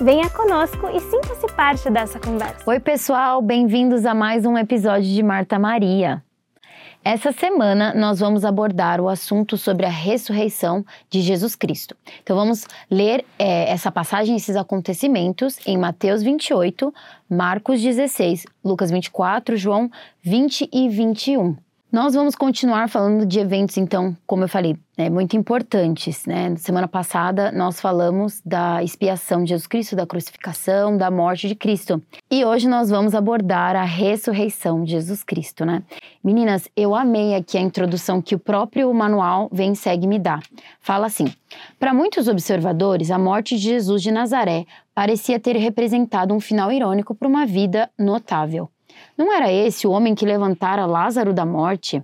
Venha conosco e sinta-se parte dessa conversa. Oi, pessoal, bem-vindos a mais um episódio de Marta Maria. Essa semana nós vamos abordar o assunto sobre a ressurreição de Jesus Cristo. Então vamos ler é, essa passagem, esses acontecimentos em Mateus 28, Marcos 16, Lucas 24, João 20 e 21. Nós vamos continuar falando de eventos, então, como eu falei, né, muito importantes. Né? Semana passada nós falamos da expiação de Jesus Cristo, da crucificação, da morte de Cristo. E hoje nós vamos abordar a ressurreição de Jesus Cristo, né? Meninas, eu amei aqui a introdução que o próprio manual Vem Segue me dá. Fala assim: para muitos observadores, a morte de Jesus de Nazaré parecia ter representado um final irônico para uma vida notável. Não era esse o homem que levantara Lázaro da morte?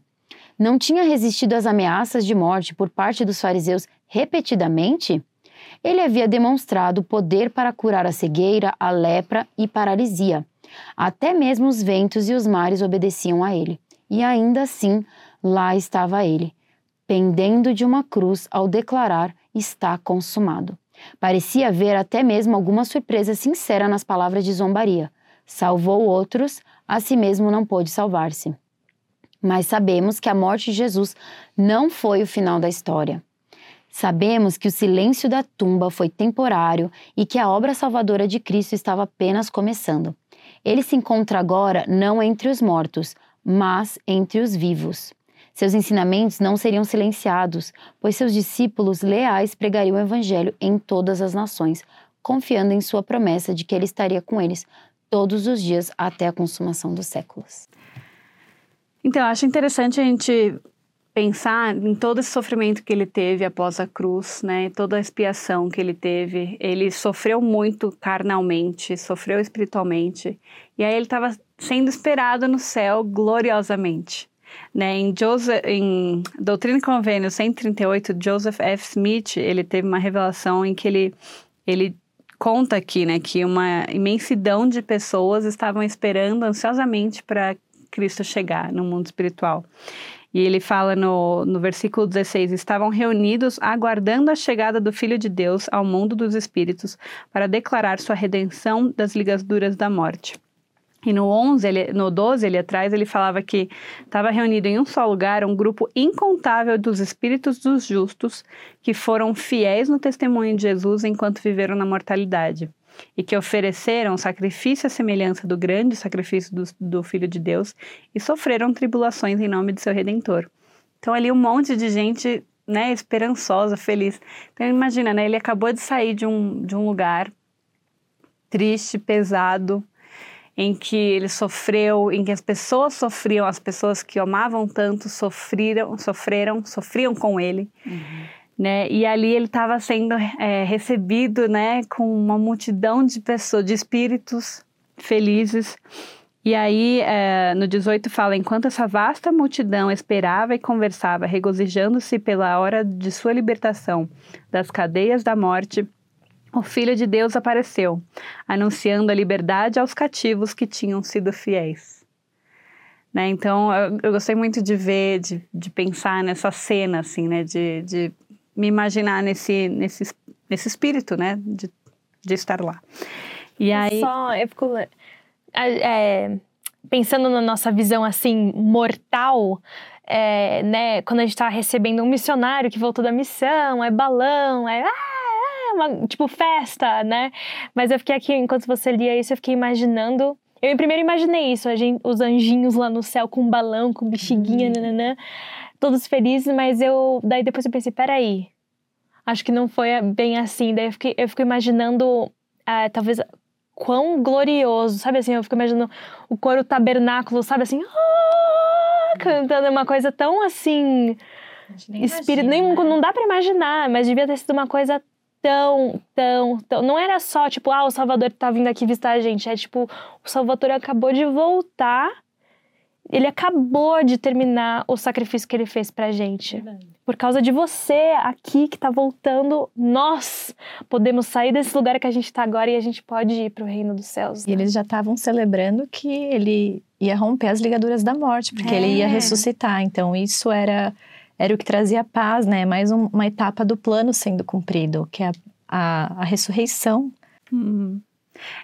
Não tinha resistido às ameaças de morte por parte dos fariseus repetidamente? Ele havia demonstrado poder para curar a cegueira, a lepra e paralisia. Até mesmo os ventos e os mares obedeciam a ele. E ainda assim, lá estava ele, pendendo de uma cruz ao declarar: Está consumado. Parecia haver até mesmo alguma surpresa sincera nas palavras de zombaria. Salvou outros, a si mesmo não pôde salvar-se. Mas sabemos que a morte de Jesus não foi o final da história. Sabemos que o silêncio da tumba foi temporário e que a obra salvadora de Cristo estava apenas começando. Ele se encontra agora não entre os mortos, mas entre os vivos. Seus ensinamentos não seriam silenciados, pois seus discípulos leais pregariam o Evangelho em todas as nações, confiando em sua promessa de que ele estaria com eles todos os dias até a consumação dos séculos. Então, eu acho interessante a gente pensar em todo esse sofrimento que ele teve após a cruz, né? Toda a expiação que ele teve. Ele sofreu muito carnalmente, sofreu espiritualmente, e aí ele estava sendo esperado no céu gloriosamente. Né, em, Joseph, em Doutrina e Convênio 138, Joseph F. Smith, ele teve uma revelação em que ele, ele conta aqui, né, que uma imensidão de pessoas estavam esperando ansiosamente para Cristo chegar no mundo espiritual. E ele fala no, no versículo 16: estavam reunidos aguardando a chegada do Filho de Deus ao mundo dos espíritos para declarar sua redenção das ligaduras da morte. E no 11, ele, no 12 ali atrás, ele falava que estava reunido em um só lugar um grupo incontável dos espíritos dos justos que foram fiéis no testemunho de Jesus enquanto viveram na mortalidade e que ofereceram sacrifício à semelhança do grande sacrifício do, do Filho de Deus e sofreram tribulações em nome de seu Redentor. Então ali um monte de gente, né, esperançosa, feliz. Então imagina, né, ele acabou de sair de um, de um lugar triste, pesado, em que ele sofreu, em que as pessoas sofriam, as pessoas que amavam tanto sofreram, sofreram, sofriam com ele. Uhum. Né? E ali ele estava sendo é, recebido, né, com uma multidão de pessoas, de espíritos felizes. E aí, é, no 18 fala: enquanto essa vasta multidão esperava e conversava, regozijando-se pela hora de sua libertação das cadeias da morte, o Filho de Deus apareceu, anunciando a liberdade aos cativos que tinham sido fiéis. Né? Então, eu, eu, gostei muito de ver, de, de pensar nessa cena, assim, né? De, de me imaginar nesse, nesse, nesse espírito, né? De, de estar lá. E aí... Só, eu fico... É, pensando na nossa visão, assim, mortal... É, né, quando a gente está recebendo um missionário que voltou da missão, é balão, é... Ah, uma, tipo, festa, né? Mas eu fiquei aqui, enquanto você lia isso, eu fiquei imaginando. Eu primeiro imaginei isso, gente, os anjinhos lá no céu com um balão, com bexiguinha, uhum. nananã, todos felizes, mas eu. Daí depois eu pensei, peraí. Acho que não foi bem assim. Daí eu fiquei, eu fico imaginando, ah, talvez, quão glorioso, sabe assim? Eu fico imaginando o coro tabernáculo, sabe assim? Ah, cantando uma coisa tão assim. Espírito, nem, não dá para imaginar, mas devia ter sido uma coisa tão, tão, tão. Não era só tipo, ah, o Salvador tá vindo aqui visitar a gente. É tipo, o Salvador acabou de voltar ele acabou de terminar o sacrifício que ele fez pra gente. Por causa de você aqui que tá voltando, nós podemos sair desse lugar que a gente tá agora e a gente pode ir pro reino dos céus. Né? E eles já estavam celebrando que ele ia romper as ligaduras da morte, porque é. ele ia é. ressuscitar. Então isso era era o que trazia paz, né? Mais um, uma etapa do plano sendo cumprido, que é a, a, a ressurreição. Hum.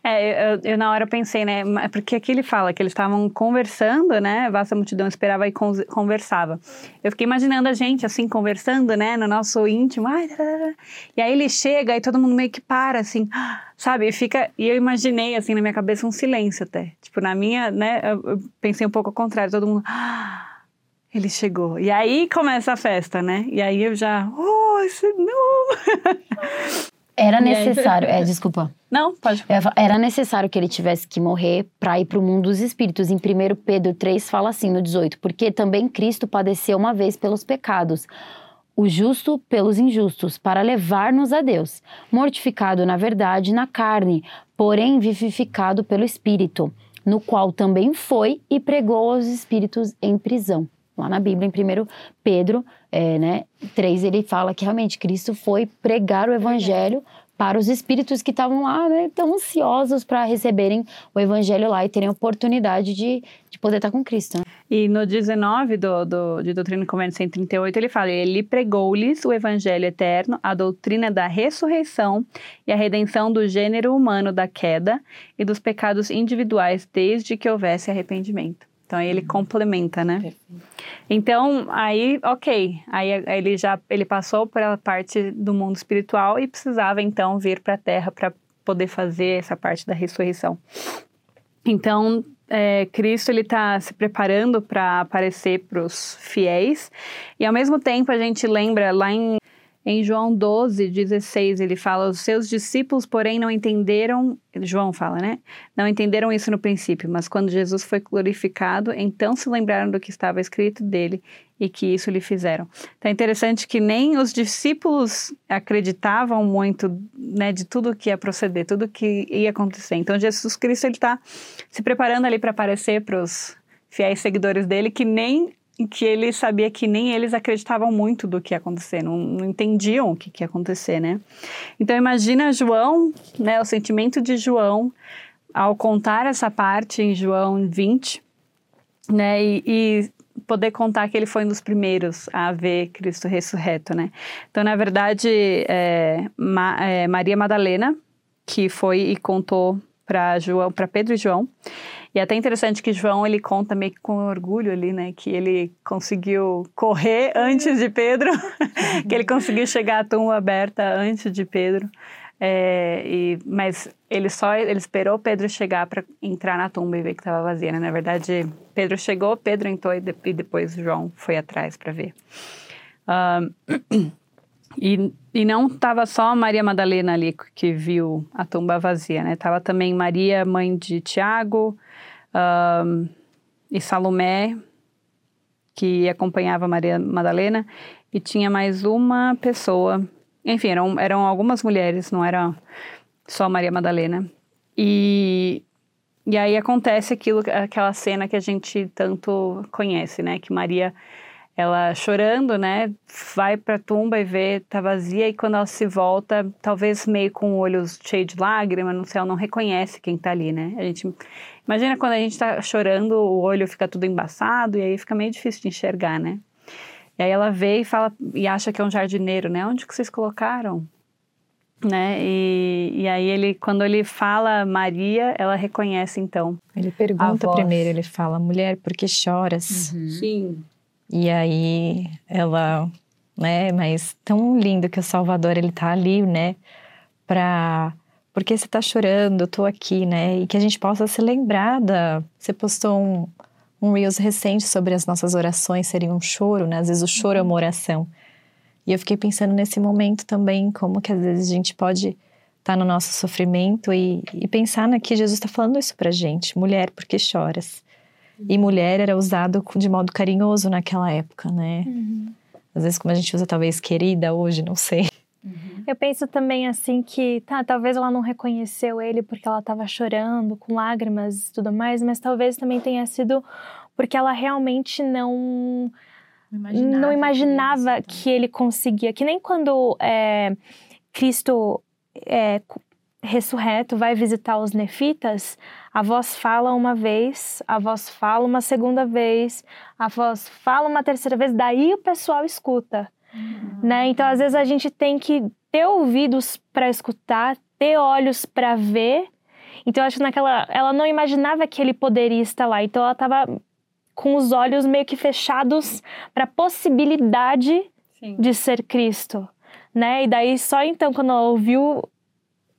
É, eu, eu, na hora pensei, né? Porque aqui ele fala que eles estavam conversando, né? A vasta multidão esperava e conversava. Eu fiquei imaginando a gente assim conversando, né? No nosso íntimo. Ai, e aí ele chega e todo mundo meio que para, assim, sabe? E fica. E eu imaginei assim na minha cabeça um silêncio até. Tipo, na minha, né? Eu pensei um pouco ao contrário, todo mundo. Ele chegou. E aí começa a festa, né? E aí eu já. Oh, Senhor! Era necessário. É, desculpa. Não, pode. Era necessário que ele tivesse que morrer para ir para o mundo dos espíritos. Em 1 Pedro 3 fala assim no 18: Porque também Cristo padeceu uma vez pelos pecados, o justo pelos injustos, para levar-nos a Deus, mortificado na verdade na carne, porém vivificado pelo Espírito, no qual também foi e pregou aos espíritos em prisão. Lá na Bíblia, em 1 Pedro é, né, 3, ele fala que realmente Cristo foi pregar o evangelho para os espíritos que estavam lá, né, tão ansiosos para receberem o evangelho lá e terem a oportunidade de, de poder estar com Cristo. Né? E no 19 do, do, de Doutrina e Convênio 138, ele fala: Ele pregou-lhes o evangelho eterno, a doutrina da ressurreição e a redenção do gênero humano da queda e dos pecados individuais, desde que houvesse arrependimento. Então aí ele uhum. complementa, né? Perfeito. Então aí, ok, aí ele já ele passou pela parte do mundo espiritual e precisava então vir para a Terra para poder fazer essa parte da ressurreição. Então é, Cristo ele está se preparando para aparecer para os fiéis e ao mesmo tempo a gente lembra lá em em João 12, 16, ele fala: Os seus discípulos, porém, não entenderam. João fala, né? Não entenderam isso no princípio, mas quando Jesus foi glorificado, então se lembraram do que estava escrito dele e que isso lhe fizeram. Então é interessante que nem os discípulos acreditavam muito né, de tudo que ia proceder, tudo que ia acontecer. Então Jesus Cristo está se preparando ali para aparecer para os fiéis seguidores dele que nem que ele sabia que nem eles acreditavam muito do que ia acontecer, não, não entendiam o que, que ia acontecer, né? Então imagina João, né, o sentimento de João ao contar essa parte em João 20, né, e, e poder contar que ele foi um dos primeiros a ver Cristo ressurreto, né? Então, na verdade, é, Ma, é, Maria Madalena, que foi e contou para João, para Pedro e João, e é até interessante que João ele conta meio que com orgulho ali, né, que ele conseguiu correr antes de Pedro, que ele conseguiu chegar à tumba aberta antes de Pedro. É, e, mas ele só ele esperou Pedro chegar para entrar na tumba e ver que estava vazia. Né? Na verdade, Pedro chegou, Pedro entrou e, de, e depois João foi atrás para ver. Um, e, e não estava só Maria Madalena ali que viu a tumba vazia, né? Tava também Maria, mãe de Tiago, um, e Salomé, que acompanhava Maria Madalena, e tinha mais uma pessoa. Enfim, eram, eram algumas mulheres, não era só Maria Madalena. E, e aí acontece aquilo, aquela cena que a gente tanto conhece, né? Que Maria ela chorando, né, vai para a tumba e vê tá vazia e quando ela se volta, talvez meio com olhos cheios de lágrimas, não sei, ela não reconhece quem tá ali, né? A gente imagina quando a gente tá chorando, o olho fica tudo embaçado e aí fica meio difícil de enxergar, né? E aí ela vê e fala e acha que é um jardineiro, né? Onde que vocês colocaram? Né? E, e aí ele, quando ele fala Maria, ela reconhece então. Ele pergunta primeiro, ele fala, mulher, por que choras? Uhum. Sim. E aí ela, né, mas tão lindo que o Salvador ele tá ali, né, para porque você tá chorando, eu tô aqui, né? E que a gente possa se lembrar da. Você postou um, um Reels recente sobre as nossas orações serem um choro, né? Às vezes o choro é uma oração. E eu fiquei pensando nesse momento também, como que às vezes a gente pode estar tá no nosso sofrimento e, e pensar na que Jesus está falando isso pra gente. Mulher, por que choras? E mulher era usado de modo carinhoso naquela época, né? Uhum. Às vezes, como a gente usa talvez querida hoje, não sei. Uhum. Eu penso também assim que, tá, talvez ela não reconheceu ele porque ela estava chorando, com lágrimas e tudo mais, mas talvez também tenha sido porque ela realmente não Não imaginava, não imaginava que que ele conseguia. Que nem quando é, Cristo é, ressurreto vai visitar os nefitas, a voz fala uma vez, a voz fala uma segunda vez, a voz fala uma terceira vez, daí o pessoal escuta. Né? Então, às vezes, a gente tem que ter ouvidos para escutar, ter olhos para ver. Então, acho que naquela. Ela não imaginava que ele poderia estar lá. Então, ela estava com os olhos meio que fechados para a possibilidade Sim. de ser Cristo, né? E daí só então quando ela ouviu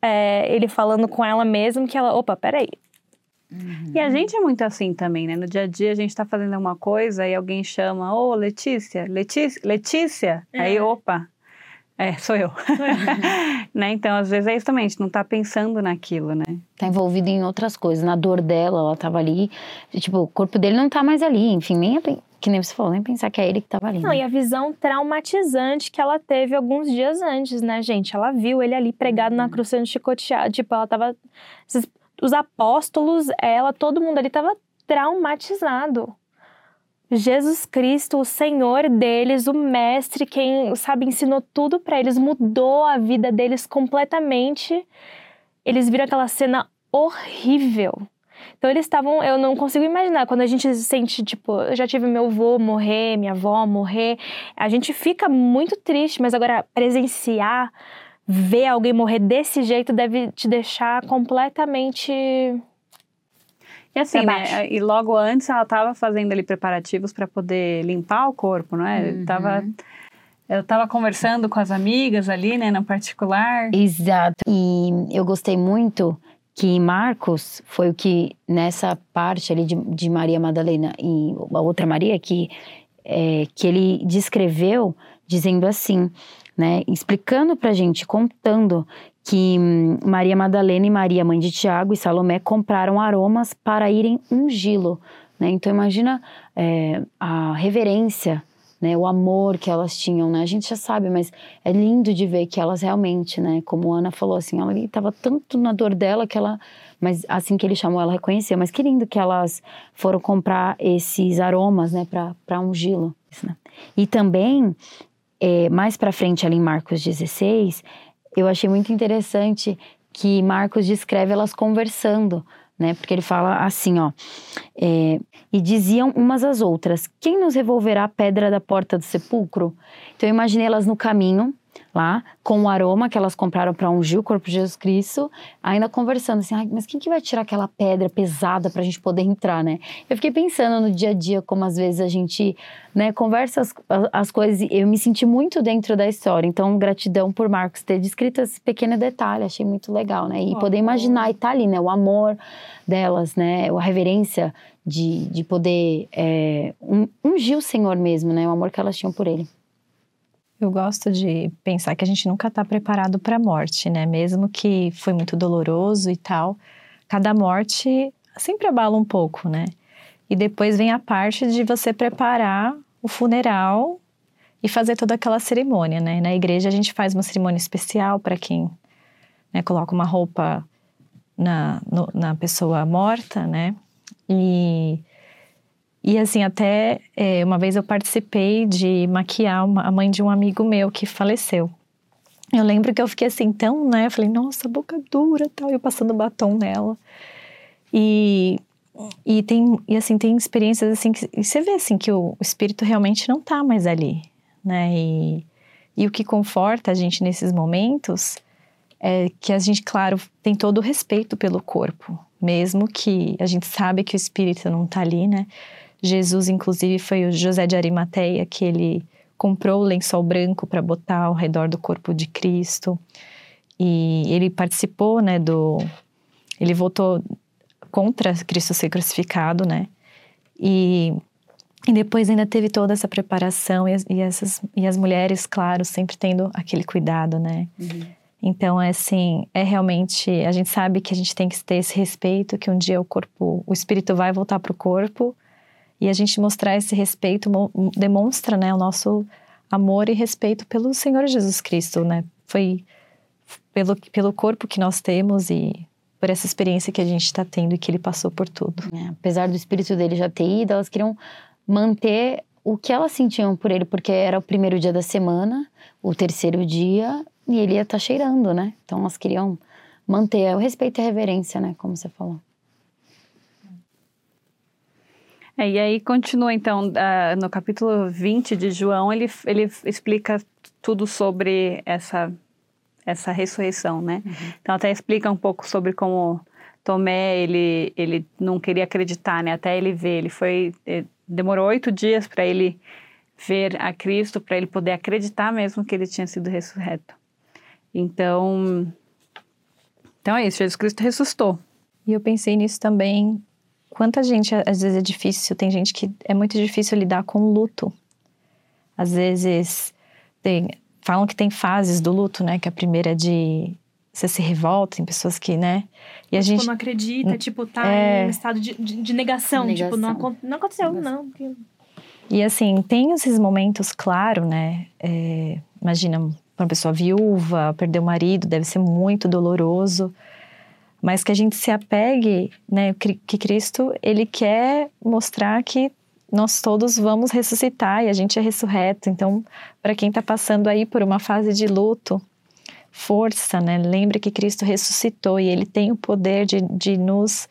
é, ele falando com ela mesmo que ela, opa, peraí, E a gente é muito assim também, né? No dia a dia a gente tá fazendo uma coisa e alguém chama, ô Letícia, Letícia, Letícia. Aí, opa, é, sou eu. né? Então, às vezes é isso também, a gente não tá pensando naquilo, né? Tá envolvido em outras coisas. Na dor dela, ela tava ali. Tipo, o corpo dele não tá mais ali. Enfim, nem. Que nem você falou, nem pensar que é ele que tava ali. Não, né? e a visão traumatizante que ela teve alguns dias antes, né, gente? Ela viu ele ali pregado na cruz sendo chicoteado. Tipo, ela tava. Os apóstolos, ela, todo mundo ali tava traumatizado. Jesus Cristo, o Senhor deles, o Mestre, quem, sabe, ensinou tudo pra eles, mudou a vida deles completamente. Eles viram aquela cena horrível. Então eles estavam, eu não consigo imaginar, quando a gente se sente, tipo, eu já tive meu avô morrer, minha avó morrer, a gente fica muito triste, mas agora presenciar, ver alguém morrer desse jeito deve te deixar completamente. E assim, né? E logo antes ela tava fazendo ali preparativos para poder limpar o corpo, não é? Uhum. Tava, eu tava conversando com as amigas ali, né, no particular. Exato. E eu gostei muito que Marcos foi o que, nessa parte ali de, de Maria Madalena e a outra Maria, que, é, que ele descreveu dizendo assim, né? Explicando pra gente, contando que hum, Maria Madalena e Maria, mãe de Tiago e Salomé, compraram aromas para irem ungí-lo. Né? Então imagina é, a reverência, né? o amor que elas tinham. Né? A gente já sabe, mas é lindo de ver que elas realmente, né? como a Ana falou, assim, ela estava tanto na dor dela que ela. Mas assim que ele chamou, ela reconheceu. Mas que lindo que elas foram comprar esses aromas né? para ungí-lo. Isso, né? E também, é, mais para frente ali em Marcos 16, eu achei muito interessante que Marcos descreve elas conversando, né? Porque ele fala assim, ó. é, e diziam umas às outras: Quem nos revolverá a pedra da porta do sepulcro? Então eu imaginei elas no caminho, lá, com o aroma que elas compraram para ungir o corpo de Jesus Cristo, ainda conversando assim: mas quem que vai tirar aquela pedra pesada para a gente poder entrar, né? Eu fiquei pensando no dia a dia, como às vezes a gente né, conversa as, as coisas. e Eu me senti muito dentro da história. Então, gratidão por Marcos ter descrito esse pequeno detalhe. Achei muito legal, né? E Oh. poder imaginar e tá ali, né? O amor delas, né? A reverência de, de poder é, un- ungir o Senhor mesmo, né? O amor que elas tinham por ele. Eu gosto de pensar que a gente nunca está preparado para a morte, né? Mesmo que foi muito doloroso e tal, cada morte sempre abala um pouco, né? E depois vem a parte de você preparar o funeral e fazer toda aquela cerimônia, né? Na igreja a gente faz uma cerimônia especial para quem né, coloca uma roupa na, no- na pessoa morta, né? E e assim, até é, uma vez eu participei de maquiar uma- a mãe de um amigo meu que faleceu. Eu lembro que eu fiquei assim, tão, né? Eu falei, nossa, boca dura tal. Eu passando batom nela. E, e tem, e assim, tem experiências assim que você vê assim que o, o espírito realmente não tá mais ali, né? E, e o que conforta a gente nesses momentos é que a gente, claro, tem todo o respeito pelo corpo, mesmo que a gente sabe que o espírito não tá ali, né? Jesus, inclusive, foi o José de Arimateia que ele comprou o lençol branco para botar ao redor do corpo de Cristo. E ele participou, né, do... Ele votou contra Cristo ser crucificado, né? E, e depois ainda teve toda essa preparação e as, e essas, e as mulheres, claro, sempre tendo aquele cuidado, né? Então, é assim, é realmente... A gente sabe que a gente tem que ter esse respeito, que um dia o corpo... O espírito vai voltar para o corpo e a gente mostrar esse respeito mo- demonstra, né, o nosso amor e respeito pelo Senhor Jesus Cristo, né? Foi pelo, pelo corpo que nós temos e por essa experiência que a gente está tendo e que ele passou por tudo. É, apesar do espírito dele já ter ido, elas queriam manter o que elas sentiam por ele, porque era o primeiro dia da semana, o terceiro dia, e ele ia estar tá cheirando, né? Então elas queriam manter o respeito e a reverência, né? Como você falou. É, e aí continua então, uh, no capítulo 20 de João, ele, ele explica tudo sobre essa, essa ressurreição, né? Uhum. Então até explica um pouco sobre como Tomé, ele, ele não queria acreditar, né? Até ele ver, ele foi, ele demorou oito dias para ele ver a Cristo, para ele poder acreditar mesmo que ele tinha sido ressurreto. Então, então é isso, Jesus Cristo ressuscitou. E eu pensei nisso também quanta gente às vezes é difícil, tem gente que é muito difícil lidar com luto. Às vezes tem, falam que tem fases do luto, né? Que a primeira é de você se revolta, tem pessoas que, né? E a tipo, gente não acredita, tipo, tá é... em um estado de, de, de negação, negação, tipo, não, não aconteceu, negação. não. E assim, tem esses momentos, claro, né? É, imagina uma pessoa viúva, perder o marido, deve ser muito doloroso mas que a gente se apegue, né, que Cristo, ele quer mostrar que nós todos vamos ressuscitar e a gente é ressurreto. Então, para quem está passando aí por uma fase de luto, força, né? Lembre que Cristo ressuscitou e Ele tem o poder de, de nos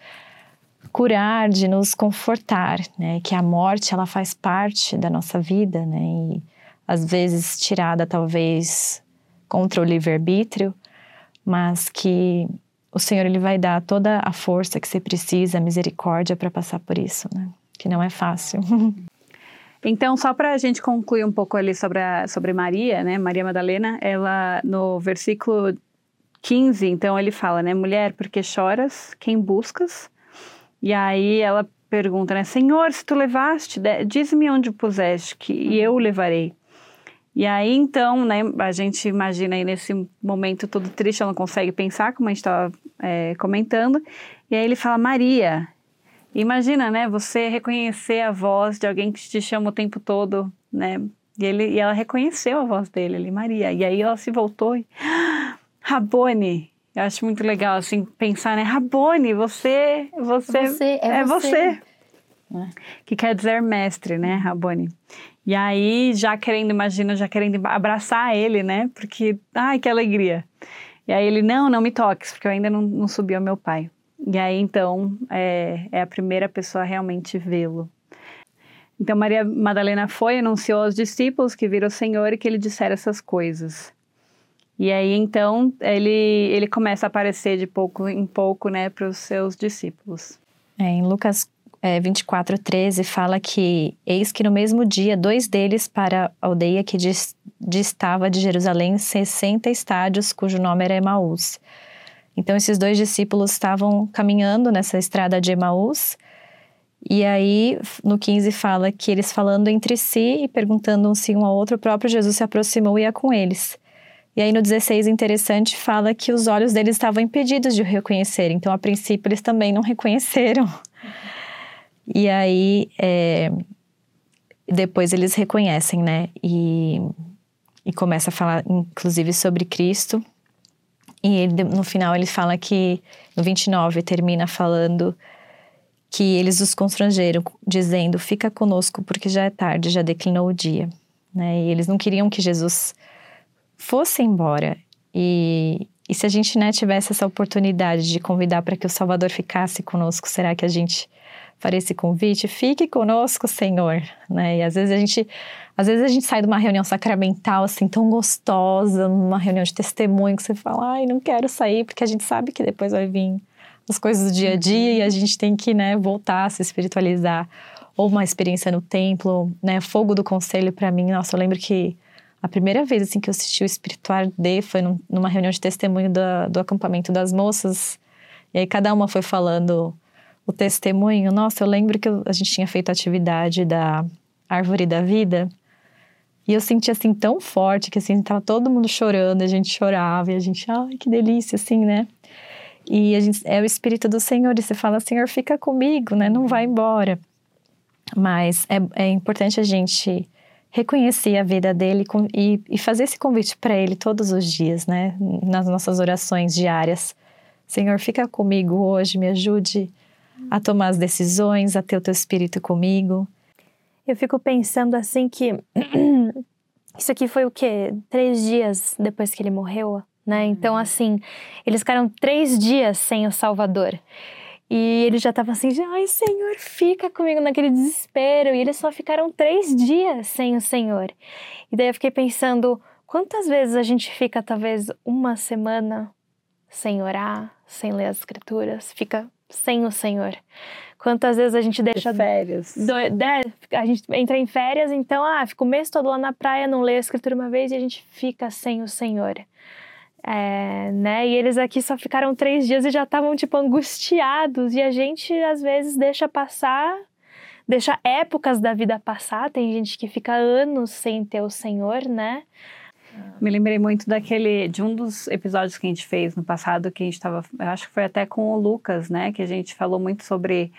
curar, de nos confortar, né? Que a morte ela faz parte da nossa vida, né? E às vezes tirada talvez contra o livre arbítrio, mas que o Senhor ele vai dar toda a força que você precisa, a misericórdia para passar por isso, né? Que não é fácil. Então, só para a gente concluir um pouco ali sobre, a, sobre Maria, né? Maria Madalena, ela no versículo 15, então ele fala, né? Mulher, porque choras? Quem buscas? E aí ela pergunta, né? Senhor, se tu levaste, diz-me onde o puseste, que e eu o levarei. E aí, então, né, a gente imagina aí nesse momento todo triste, ela não consegue pensar, como a gente estava é, comentando. E aí ele fala, Maria. Imagina, né, você reconhecer a voz de alguém que te chama o tempo todo, né? E, ele, e ela reconheceu a voz dele ali, Maria. E aí ela se voltou e... Ah, Rabone! Eu acho muito legal, assim, pensar, né? Rabone, você... Você, você é, é você. você. É. Que quer dizer mestre, né, Rabone? E aí, já querendo, imagina, já querendo abraçar ele, né? Porque, ai, que alegria. E aí ele, não, não me toques, porque eu ainda não, não subi ao meu pai. E aí, então, é, é a primeira pessoa a realmente vê-lo. Então, Maria Madalena foi, anunciou aos discípulos que viram o Senhor e que ele dissera essas coisas. E aí, então, ele, ele começa a aparecer de pouco em pouco, né, para os seus discípulos. É, em Lucas é, 24, 13 fala que eis que no mesmo dia dois deles para a aldeia que distava de Jerusalém 60 estádios, cujo nome era Emaús. Então esses dois discípulos estavam caminhando nessa estrada de Emaús, e aí no 15 fala que eles falando entre si e perguntando um se um ao outro, o próprio Jesus se aproximou e ia com eles. E aí no 16, interessante, fala que os olhos deles estavam impedidos de o reconhecer. Então, a princípio, eles também não reconheceram. E aí, é, depois eles reconhecem, né? E, e começa a falar, inclusive, sobre Cristo. E ele, no final ele fala que, no 29, termina falando que eles os constrangeram, dizendo: Fica conosco, porque já é tarde, já declinou o dia. Né? E eles não queriam que Jesus fosse embora. E, e se a gente né, tivesse essa oportunidade de convidar para que o Salvador ficasse conosco, será que a gente faria esse convite, fique conosco, Senhor, né? E às vezes a gente, às vezes a gente sai de uma reunião sacramental assim tão gostosa, numa reunião de testemunho que você fala, ai, não quero sair, porque a gente sabe que depois vai vir as coisas do dia a dia e a gente tem que, né, voltar a se espiritualizar. Ou uma experiência no templo, né, fogo do conselho para mim, nossa, eu lembro que a primeira vez assim que eu assisti o Espiritual D foi num, numa reunião de testemunho do, do acampamento das moças. E aí cada uma foi falando o testemunho. Nossa, eu lembro que a gente tinha feito a atividade da Árvore da Vida. E eu senti assim tão forte que assim tava todo mundo chorando, a gente chorava e a gente, ai, que delícia assim, né? E a gente, é o espírito do Senhor e você fala, Senhor, fica comigo, né? Não vai embora. Mas é, é importante a gente reconhecer a vida dele e, e fazer esse convite para ele todos os dias, né? Nas nossas orações diárias Senhor, fica comigo hoje, me ajude a tomar as decisões, a ter o teu espírito comigo. Eu fico pensando assim que isso aqui foi o quê? Três dias depois que ele morreu, né? Então, assim, eles ficaram três dias sem o Salvador. E ele já estava assim, ai Senhor, fica comigo naquele desespero. E eles só ficaram três dias sem o Senhor. E daí eu fiquei pensando, quantas vezes a gente fica talvez uma semana sem orar, sem ler as escrituras, fica sem o Senhor. Quantas vezes a gente deixa. De férias. Do, de, a gente entra em férias, então, ah, fica o mês todo lá na praia, não lê a escritura uma vez e a gente fica sem o Senhor. É, né? E eles aqui só ficaram três dias e já estavam, tipo, angustiados. E a gente, às vezes, deixa passar, deixa épocas da vida passar. Tem gente que fica anos sem ter o Senhor, né? Me lembrei muito daquele, de um dos episódios que a gente fez no passado, que a gente estava, acho que foi até com o Lucas, né? Que a gente falou muito sobre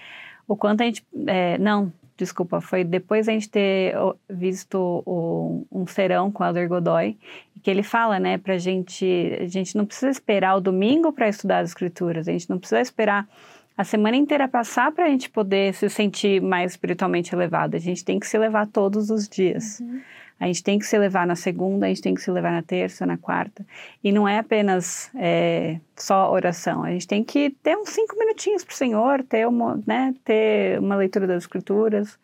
o quanto a gente, é, não, desculpa, foi depois a gente ter visto o, um serão com o Elder Godoy, que ele fala, né, pra gente, a gente não precisa esperar o domingo para estudar as escrituras, a gente não precisa esperar a semana inteira passar para a gente poder se sentir mais espiritualmente elevado, a gente tem que se levar todos os dias. Uhum. A gente tem que se levar na segunda, a gente tem que se levar na terça, na quarta. E não é apenas é, só oração. A gente tem que ter uns cinco minutinhos para o Senhor, ter uma, né, ter uma leitura das Escrituras.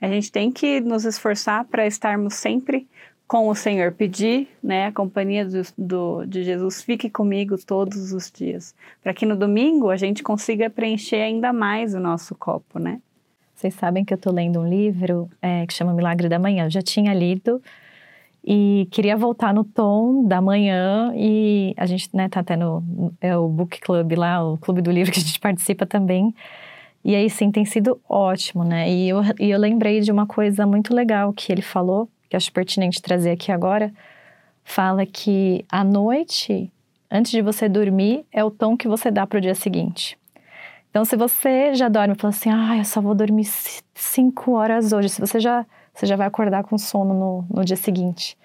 A gente tem que nos esforçar para estarmos sempre com o Senhor, pedir né, a companhia do, do, de Jesus, fique comigo todos os dias, para que no domingo a gente consiga preencher ainda mais o nosso copo, né? Vocês sabem que eu estou lendo um livro é, que chama Milagre da Manhã. Eu já tinha lido e queria voltar no tom da manhã e a gente né, tá até no é o book club lá, o clube do livro que a gente participa também. E aí sim tem sido ótimo, né? E eu, e eu lembrei de uma coisa muito legal que ele falou, que acho pertinente trazer aqui agora. Fala que à noite, antes de você dormir, é o tom que você dá para o dia seguinte. Então, se você já dorme e fala assim, ah, eu só vou dormir cinco horas hoje, se você já, você já vai acordar com sono no, no dia seguinte.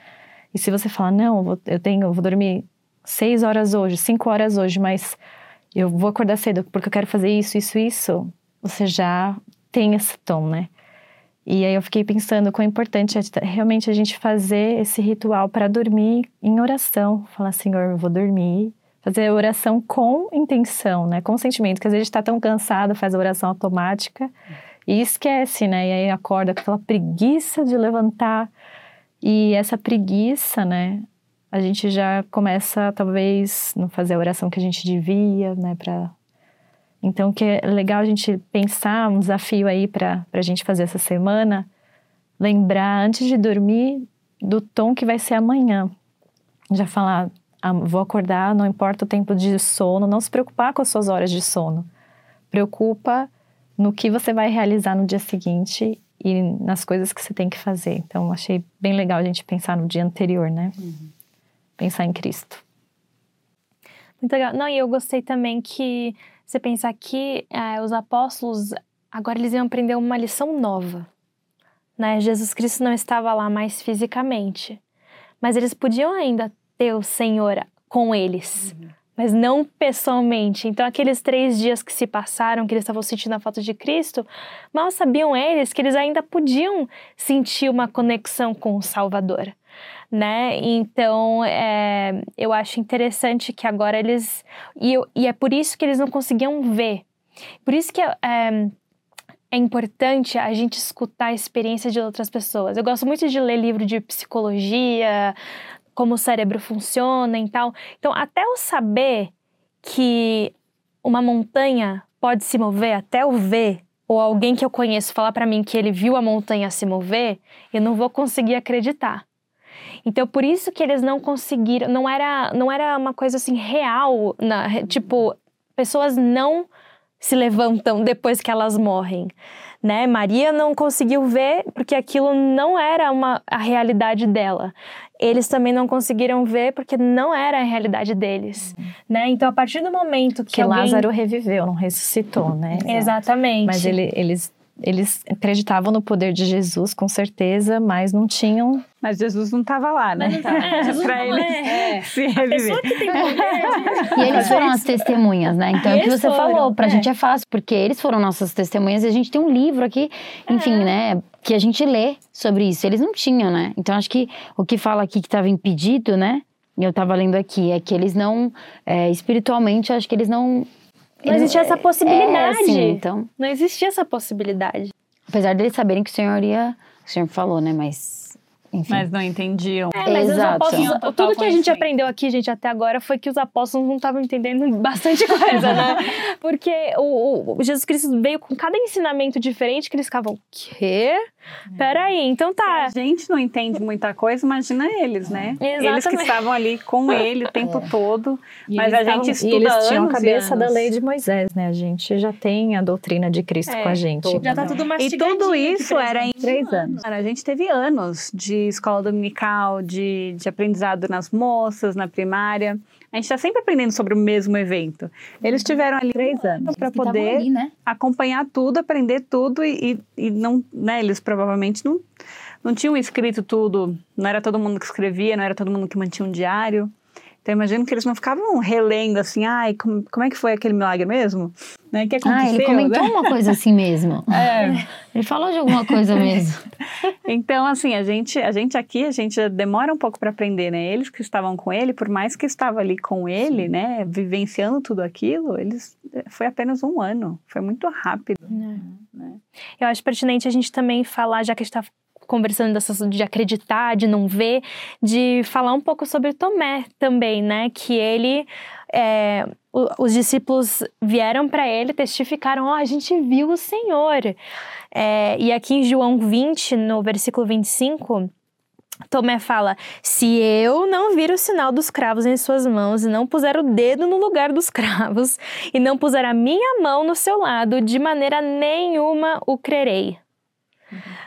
E se você fala, não, eu, vou, eu tenho, eu vou dormir seis horas hoje, cinco horas hoje, mas eu vou acordar cedo porque eu quero fazer isso, isso, isso, você já tem esse tom, né? E aí eu fiquei pensando quão importante é realmente a gente fazer esse ritual para dormir em oração. Falar, Senhor, eu vou dormir fazer a oração com intenção, né? Com sentimento, que às vezes está tão cansado, faz a oração automática e esquece, né? E aí acorda com aquela preguiça de levantar. E essa preguiça, né? A gente já começa, talvez, não fazer a oração que a gente devia, né? Pra... Então, que é legal a gente pensar um desafio aí para a gente fazer essa semana, lembrar antes de dormir do tom que vai ser amanhã. Já falar, vou acordar, não importa o tempo de sono, não se preocupar com as suas horas de sono. Preocupa no que você vai realizar no dia seguinte e nas coisas que você tem que fazer. Então, achei bem legal a gente pensar no dia anterior, né? Uhum. Pensar em Cristo. Muito legal. Não, e eu gostei também que você pensar que é, os apóstolos agora eles iam aprender uma lição nova. Né? Jesus Cristo não estava lá mais fisicamente, mas eles podiam ainda ter o Senhor com eles, uhum. mas não pessoalmente. Então, aqueles três dias que se passaram, que eles estavam sentindo a falta de Cristo, mal sabiam eles que eles ainda podiam sentir uma conexão com o Salvador. Né? Então, é, eu acho interessante que agora eles. E, e, é por isso que eles não conseguiam ver. Por isso que é, é importante a gente escutar a experiência de outras pessoas. Eu gosto muito de ler livro de psicologia, como o cérebro funciona e tal. Então, até eu saber que uma montanha pode se mover, até eu ver, ou alguém que eu conheço falar para mim que ele viu a montanha se mover, eu não vou conseguir acreditar. Então, por isso que eles não conseguiram, não era, não era uma coisa assim real, na, tipo, pessoas não se levantam depois que elas morrem né? Maria não conseguiu ver porque aquilo não era uma, a realidade dela. Eles também não conseguiram ver porque não era a realidade deles, né? Então, a partir do momento que, que alguém... Lázaro reviveu, não ressuscitou, né? Exatamente. Mas ele, eles eles acreditavam no poder de Jesus, com certeza, mas não tinham. Mas Jesus não estava lá, né? É, Jesus pra não eles é. se A reviver. pessoa que tem poder. E eles foram as testemunhas, né? Então é o que você foram, falou, pra é. gente é fácil, porque eles foram nossas testemunhas e a gente tem um livro aqui, enfim, É. né? Que a gente lê sobre isso. Eles não tinham, né? Então acho que o que fala aqui que estava impedido, né? E eu estava lendo aqui, é que eles não, é, espiritualmente, acho que eles não. Não existia essa possibilidade. É, sim, então, Não existia essa possibilidade. apesar deles saberem que o Senhor ia. O Senhor falou, né? Mas. Enfim. Mas não entendiam. É, mas os Exato. apóstolos, Tinham total tudo que a gente aprendeu aqui, gente, até agora, foi que os apóstolos não estavam entendendo bastante coisa, né? Porque o, o Jesus Cristo veio com cada ensinamento diferente que eles ficavam, quê? Peraí, então Se tá. a gente não entende muita coisa, imagina eles, né? Eles que Exatamente. estavam ali com ele o tempo todo. E Mas eles a gente estavam- estuda E eles tinham a anos e cabeça da anos. lei de Moisés, né? A gente já tem a doutrina de Cristo É, com a gente. Já tá tudo E mastigadinho. tudo aqui isso era em Três anos. Cara, a gente teve anos de escola dominical, de, de aprendizado nas moças, na primária. A gente está sempre aprendendo sobre o mesmo evento. Eles tiveram ali três anos para poder ali, né? acompanhar tudo, aprender tudo e, e, e não, né, eles provavelmente não, não tinham escrito tudo, não era todo mundo que escrevia, não era todo mundo que mantinha um diário. Então imagino que eles não ficavam relendo assim, ai, como, como é que foi aquele milagre mesmo? Né? O que aconteceu? Ah, ele comentou né? uma coisa assim mesmo. É. Ele falou de alguma coisa mesmo. Então, assim, a gente, a gente aqui, a gente demora um pouco para aprender, né? Eles que estavam com ele, por mais que estava ali com ele, né, vivenciando tudo aquilo, eles foi apenas um ano, foi muito rápido. Eu acho pertinente a gente também falar, já que a gente tá conversando dessas, de acreditar, de não ver, de falar um pouco sobre Tomé também, né? Que ele. é, os discípulos vieram para ele, testificaram: Ó, a gente viu o Senhor. É, e aqui em João 20, no versículo 25. Tomé fala: Se eu não vir o sinal dos cravos em suas mãos, e não puser o dedo no lugar dos cravos, e não puser a minha mão no seu lado, de maneira nenhuma o crerei.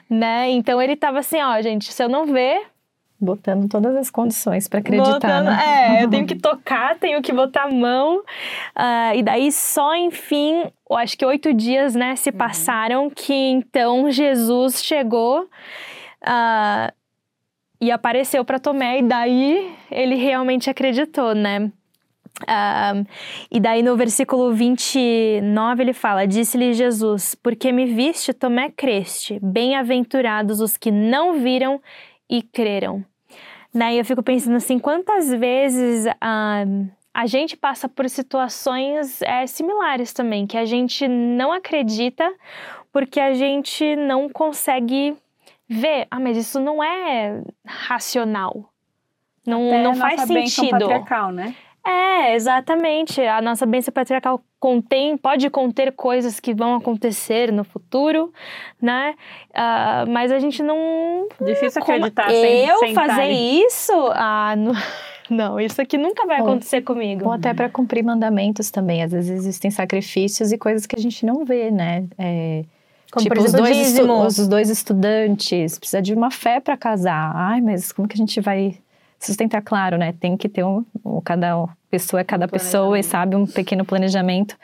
Né? Então ele tava assim: Ó, gente, se eu não ver, Botando todas as condições para acreditar, Botando- né? É, eu tenho que tocar, tenho que botar a mão. Ah, e daí só, enfim, eu acho que oito dias, né, se passaram que então Jesus chegou ah, e apareceu para Tomé e daí ele realmente acreditou, né? Ah, e daí no versículo 29 ele fala: Disse-lhe Jesus, porque me viste, Tomé creste. Bem-aventurados os que não viram e creram. E eu fico pensando assim, quantas vezes ah, a gente passa por situações é, similares também, que a gente não acredita porque a gente não consegue ver. Ah, mas isso não é racional. Não, Até não faz sentido. né? É, exatamente. A nossa bênção patriarcal contém, pode conter coisas que vão acontecer no futuro, né? Ah, mas a gente não. Difícil Como acreditar sem, eu sem fazer estar ali. isso? Ah, não, não, isso aqui nunca vai Ou- acontecer comigo. Ou até para cumprir mandamentos também. Às vezes existem sacrifícios e coisas que a gente não vê, né? É, Como, tipo, por exemplo, os, dois os dois estudantes, precisa de uma fé para casar. Ai, mas como que a gente vai sustentar? Claro, né? Tem que ter um, um- cada pessoa é cada pessoa e sabe um pequeno planejamento.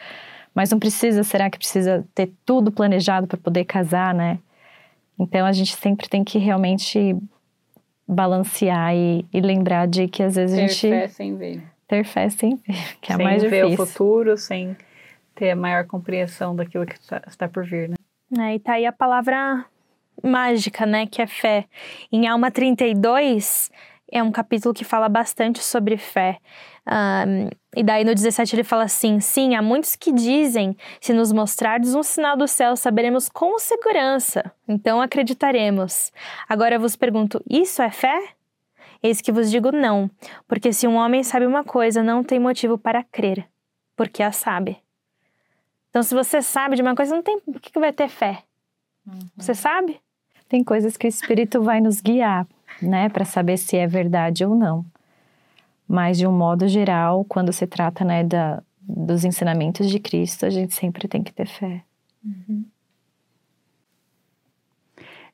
Mas não precisa, será que precisa ter tudo planejado para poder casar, né? Então a gente sempre tem que realmente balancear e, e lembrar de que às vezes a Ter gente fé sem ver. ter fé sem ver, que é sem mais ver difícil. o futuro, sem ter a maior compreensão daquilo que está, está por vir, né? É, e tá aí a palavra mágica, né? Que é fé. Em Alma 32, é um capítulo que fala bastante sobre fé. Ahn, e daí no 17 ele fala assim: Sim, há muitos que dizem: se nos mostrardes um sinal do céu, saberemos com segurança, então acreditaremos. Agora eu vos pergunto: isso é fé? Eis que vos digo não, porque se um homem sabe uma coisa, não tem motivo para crer, porque a sabe. Então, se você sabe de uma coisa, não tem por que que vai ter fé. Você sabe? Tem coisas que o Espírito vai nos guiar, né, para saber se é verdade ou não. Mas de um modo geral, quando se trata, né, da, dos ensinamentos de Cristo, a gente sempre tem que ter fé.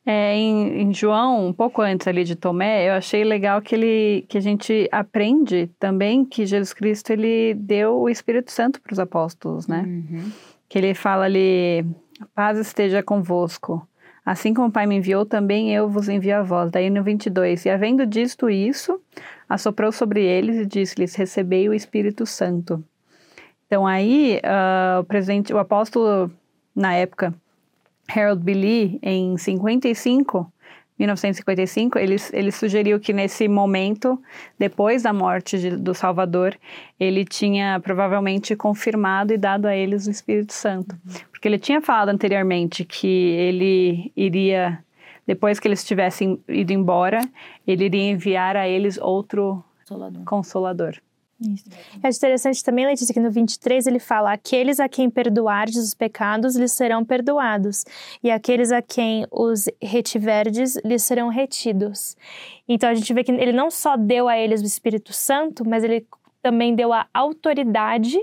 É, em, em João, um pouco antes ali de Tomé, eu achei legal que ele que a gente aprende também que Jesus Cristo ele deu o Espírito Santo para os apóstolos, né? Uhum. Que ele fala ali Paz esteja convosco. Assim como o Pai me enviou, também eu vos envio a vós. Daí no 22, e havendo disto isso, assoprou sobre eles e disse-lhes, recebei o Espírito Santo. Então aí, uh, o, presidente, o apóstolo, na época, Harold Billy, em 55, 1955, ele, ele sugeriu que nesse momento, depois da morte de, do Salvador, ele tinha provavelmente confirmado e dado a eles o Espírito Santo. Porque ele tinha falado anteriormente que ele iria, depois que eles tivessem ido embora, ele iria enviar a eles outro consolador. consolador. Isso. É interessante também, Letícia, que no 23 ele fala: Aqueles a quem perdoardes os pecados lhes serão perdoados, e aqueles a quem os retiverdes lhes serão retidos. Então a gente vê que ele não só deu a eles o Espírito Santo, mas ele também deu a autoridade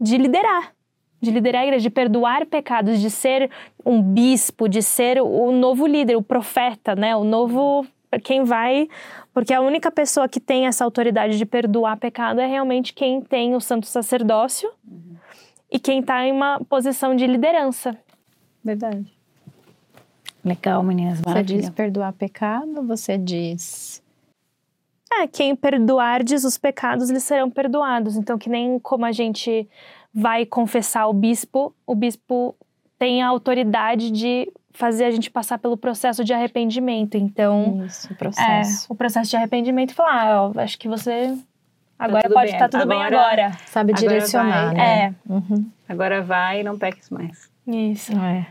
de liderar. De liderar a igreja, de perdoar pecados, de ser um bispo, de ser o novo líder, o profeta, né? O novo quem vai, porque a única pessoa que tem essa autoridade de perdoar pecado é realmente quem tem o santo sacerdócio uhum. e quem está em uma posição de liderança. Verdade. Legal, meninas. Maravilha. Você diz perdoar pecado, você diz. É, quem perdoardes os pecados lhes serão perdoados. Então, que nem como a gente vai confessar o bispo, o bispo tem a autoridade de fazer a gente passar pelo processo de arrependimento. Então, Isso, o processo. É, o processo de arrependimento e falar, ah, ó, acho que você agora tá pode estar tá tudo agora, bem agora. Sabe agora direcionar, vai, né? É. Uhum. Agora vai e não peques mais. Isso. É.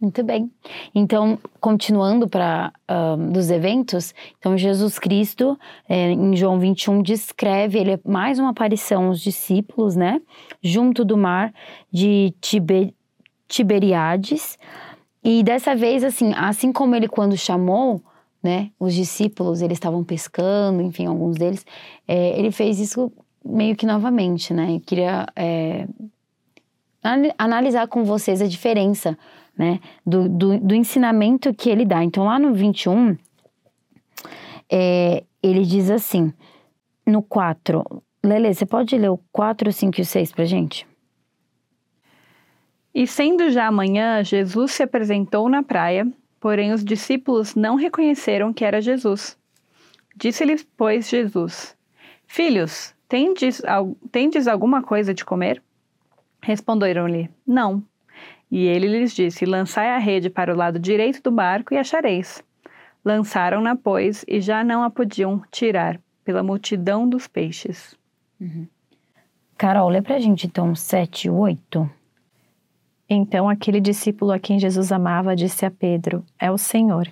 Muito bem. Então, continuando para um, dos eventos, então Jesus Cristo, é, em João 21, descreve ele é mais uma aparição aos discípulos, né? Junto do mar de Tiber, Tiberiades. E dessa vez, assim, assim como ele quando chamou, né, os discípulos, eles estavam pescando, enfim, alguns deles, é, ele fez isso meio que novamente, né? Eu queria é, analisar com vocês a diferença, né, do, do, do, ensinamento que ele dá. Então, lá no 21, é, ele diz assim, no 4, Lele, você pode ler o 4, 5 e o 6 pra gente? E sendo já amanhã, Jesus se apresentou na praia, porém os discípulos não reconheceram que era Jesus. Disse-lhes, pois, Jesus: Filhos, tendes, tendes alguma coisa de comer? Responderam-lhe: Não. E ele lhes disse: Lançai a rede para o lado direito do barco e achareis. Lançaram-na, pois, e já não a podiam tirar, pela multidão dos peixes. Uhum. Carol, lê pra gente então 7 e 8. Então aquele discípulo a quem Jesus amava disse a Pedro: É o Senhor.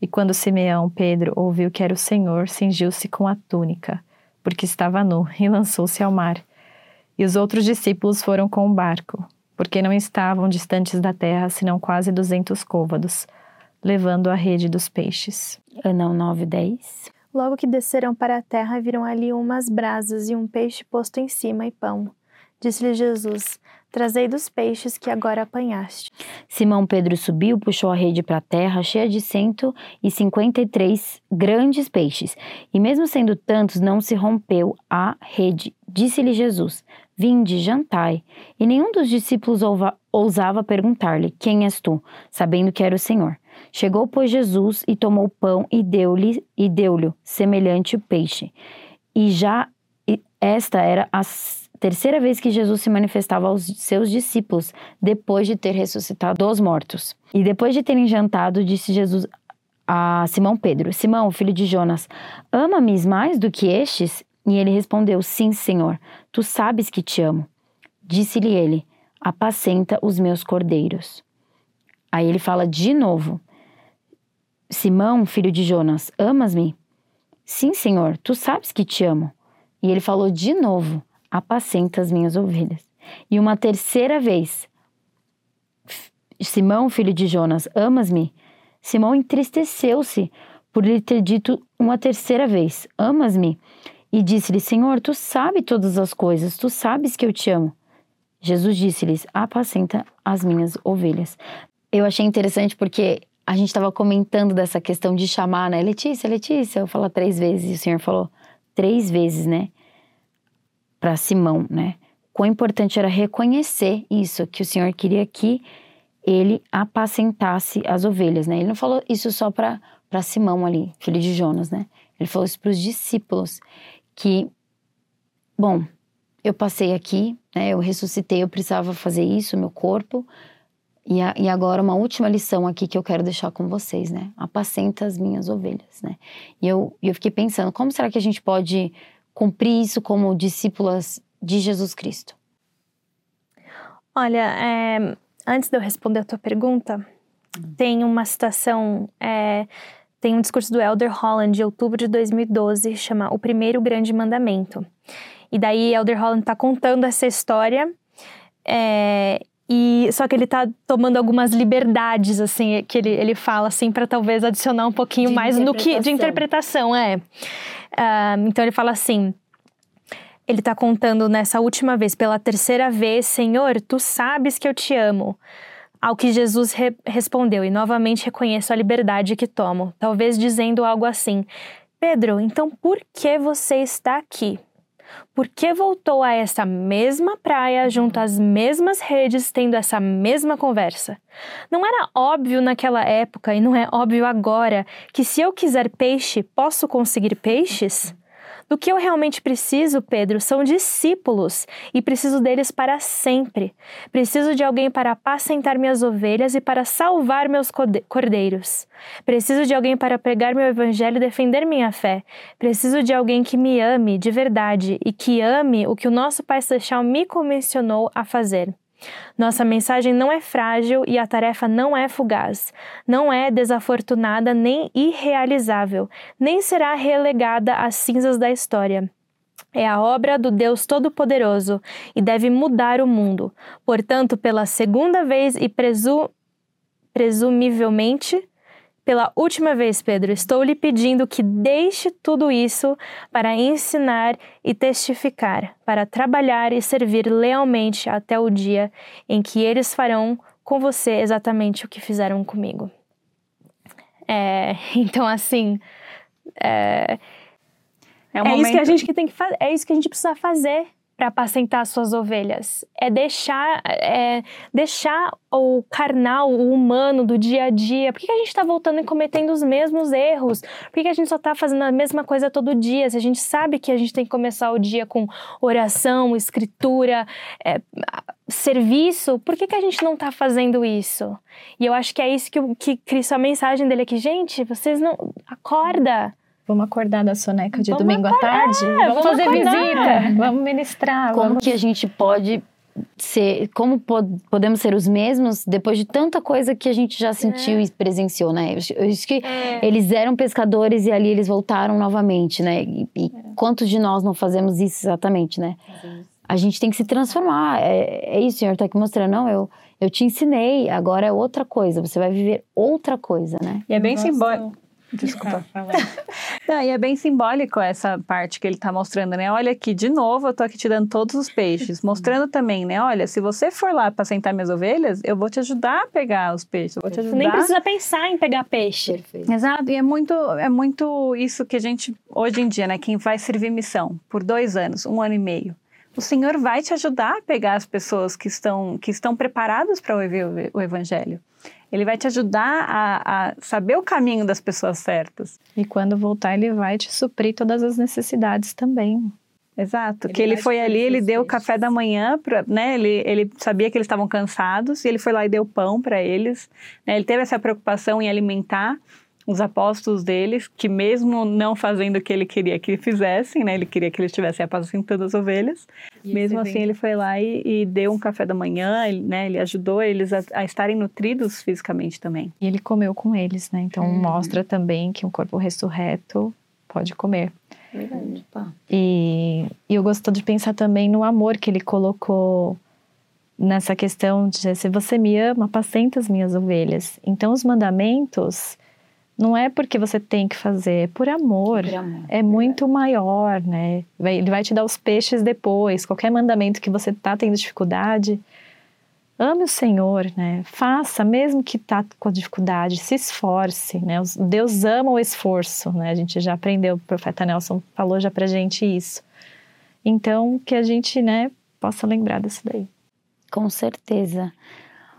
E quando Simeão Pedro ouviu que era o Senhor, cingiu-se com a túnica, porque estava nu, e lançou-se ao mar. E os outros discípulos foram com o barco, porque não estavam distantes da terra, senão quase duzentos côvados, levando a rede dos peixes. Ana 9, 10. Logo que desceram para a terra, viram ali umas brasas e um peixe posto em cima e pão. Disse-lhe Jesus: Trazei dos peixes que agora apanhaste. Simão Pedro subiu, puxou a rede para a terra, cheia de cento e cinquenta e três grandes peixes. E mesmo sendo tantos, não se rompeu a rede. Disse-lhe Jesus: Vinde, jantai. E nenhum dos discípulos ousava perguntar-lhe: Quem és tu? sabendo que era o Senhor. Chegou, pois, Jesus e tomou pão e deu-lhe e deu-lhe semelhante peixe. E já esta era a terceira vez que Jesus se manifestava aos seus discípulos, depois de ter ressuscitado dos mortos. E depois de terem jantado, disse Jesus a Simão Pedro: Simão, filho de Jonas, ama-me mais do que estes? E ele respondeu: Sim, Senhor, tu sabes que te amo. Disse-lhe ele: Apacenta os meus cordeiros. Aí ele fala de novo: Simão, filho de Jonas, amas-me? Sim, Senhor, tu sabes que te amo. E ele falou de novo: apacenta as minhas ovelhas. E uma terceira vez, Simão, filho de Jonas, amas-me? Simão entristeceu-se por lhe ter dito uma terceira vez: Amas-me? E disse-lhe: Senhor, tu sabes todas as coisas, tu sabes que eu te amo. Jesus disse-lhes: Apacenta as minhas ovelhas. Eu achei interessante porque a gente estava comentando dessa questão de chamar, né? Letícia, Letícia, eu falo três vezes, e o Senhor falou três vezes, né? Para Simão, né? quão importante era reconhecer isso, que o Senhor queria que ele apacentasse as ovelhas, né? Ele não falou isso só para Simão ali, filho de Jonas, né? Ele falou isso para os discípulos, que, bom, eu passei aqui, né? Eu ressuscitei, eu precisava fazer isso, meu corpo, e, a, e agora uma última lição aqui que eu quero deixar com vocês, né? Apacenta as minhas ovelhas, né? E eu, eu fiquei pensando, como será que a gente pode cumprir isso como discípulas de Jesus Cristo? Olha, é, antes de eu responder a tua pergunta, hum. tem uma citação, é, tem um discurso do Elder Holland de outubro de 2012, chama O Primeiro Grande Mandamento. E daí Elder Holland está contando essa história é, e só que ele tá tomando algumas liberdades, assim, que ele, ele fala, assim, para talvez adicionar um pouquinho de mais no que de interpretação, é. Uh, então ele fala assim. Ele tá contando nessa última vez, pela terceira vez, Senhor, tu sabes que eu te amo. Ao que Jesus re respondeu, e novamente reconheço a liberdade que tomo, talvez dizendo algo assim: Pedro, então por que você está aqui? Por que voltou a essa mesma praia, junto às mesmas redes, tendo essa mesma conversa? Não era óbvio naquela época e não é óbvio agora que se eu quiser peixe, posso conseguir peixes? Do que eu realmente preciso, Pedro, são discípulos e preciso deles para sempre. Preciso de alguém para apacentar minhas ovelhas e para salvar meus cordeiros. Preciso de alguém para pregar meu evangelho e defender minha fé. Preciso de alguém que me ame de verdade e que ame o que o nosso Pai Celestial me comissionou a fazer. Nossa mensagem não é frágil e a tarefa não é fugaz, não é desafortunada nem irrealizável, nem será relegada às cinzas da história. É a obra do Deus Todo-Poderoso e deve mudar o mundo. Portanto, pela segunda vez e presu presumivelmente pela última vez, Pedro, estou lhe pedindo que deixe tudo isso para ensinar e testificar, para trabalhar e servir lealmente até o dia em que eles farão com você exatamente o que fizeram comigo. É, então, assim. É, é, um é momento... isso que a gente tem que fazer, é isso que a gente precisa fazer para apacentar suas ovelhas. É deixar, é deixar o carnal, o humano do dia a dia. Por que a gente está voltando e cometendo os mesmos erros? Por que a gente só está fazendo a mesma coisa todo dia? Se a gente sabe que a gente tem que começar o dia com oração, escritura, é, serviço, por que, que a gente não está fazendo isso? E eu acho que é isso que, que Cristo, a mensagem dele aqui, gente, vocês não. Acorda! Vamos acordar da soneca de vamos domingo acordar, à tarde? É, vamos, vamos fazer acordar. visita, vamos ministrar. Como vamos... que a gente pode ser, como pod podemos ser os mesmos depois de tanta coisa que a gente já sentiu é. e presenciou, né? Eu acho que é. eles eram pescadores e ali eles voltaram novamente, né? E, e é. quantos de nós não fazemos isso exatamente, né? A gente tem que se transformar. É, é isso, o Senhor está aqui mostrando. Não, eu, eu te ensinei, agora é outra coisa. Você vai viver outra coisa, né? E é bem simbólico Desculpa. Ah, Não, e é bem simbólico essa parte que ele está mostrando, né? Olha aqui, de novo, eu tô aqui te dando todos os peixes, mostrando também, né? Olha, se você for lá para sentar minhas ovelhas, eu vou te ajudar a pegar os peixes. Eu vou te ajudar. Você nem precisa pensar em pegar peixe. Perfeito. Exato, e é muito, é muito isso que a gente, hoje em dia, né? Quem vai servir missão por dois anos, um ano e meio. O Senhor vai te ajudar a pegar as pessoas que estão, que estão preparadas para ouvir o Evangelho. Ele vai te ajudar a, a, saber o caminho das pessoas certas. E quando voltar, ele vai te suprir todas as necessidades também. Exato, ele que ele foi ali, ele deu o café da manhã, pra, né? Ele, ele sabia que eles estavam cansados e ele foi lá e deu pão para eles. Né? Ele teve essa preocupação em alimentar os apóstolos deles, que mesmo não fazendo o que ele queria que fizessem, né, ele queria que eles estivessem apacentando as ovelhas, e mesmo assim ele foi lá e, e, deu um café da manhã, ele, né, ele ajudou eles a, a, estarem nutridos fisicamente também. E ele comeu com eles, né, então hum. mostra também que um corpo ressurreto pode comer. Verdade. E, e eu gosto de pensar também no amor que ele colocou nessa questão de se você me ama, apacenta as minhas ovelhas. Então os mandamentos não é porque você tem que fazer, é por amor. Por amor. É muito maior, né? Ele vai te dar os peixes depois. Qualquer mandamento que você tá tendo dificuldade, ame o Senhor, né? Faça, mesmo que tá com dificuldade, se esforce, né? Deus ama o esforço, né? A gente já aprendeu, o profeta Nelson falou já pra gente isso. Então, que a gente, né, possa lembrar disso daí. Com certeza.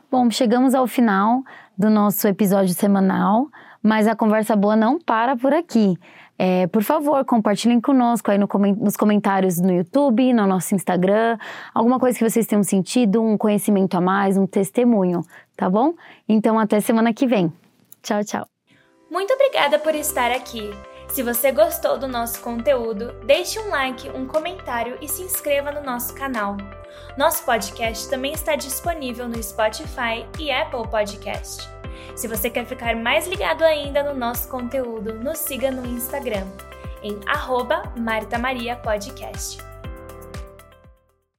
Bom, chegamos ao final do nosso episódio semanal, mas a conversa boa não para por aqui. É, por favor, compartilhem conosco aí no, nos comentários no YouTube, no nosso Instagram, alguma coisa que vocês tenham sentido, um conhecimento a mais, um testemunho, tá bom? Então, até semana que vem. Tchau, tchau. Muito obrigada por estar aqui. Se você gostou do nosso conteúdo, deixe um like, um comentário e se inscreva no nosso canal. Nosso podcast também está disponível no Spotify e Apple Podcast. Se você quer ficar mais ligado ainda no nosso conteúdo, nos siga no Instagram, em arroba Marta Maria Podcast.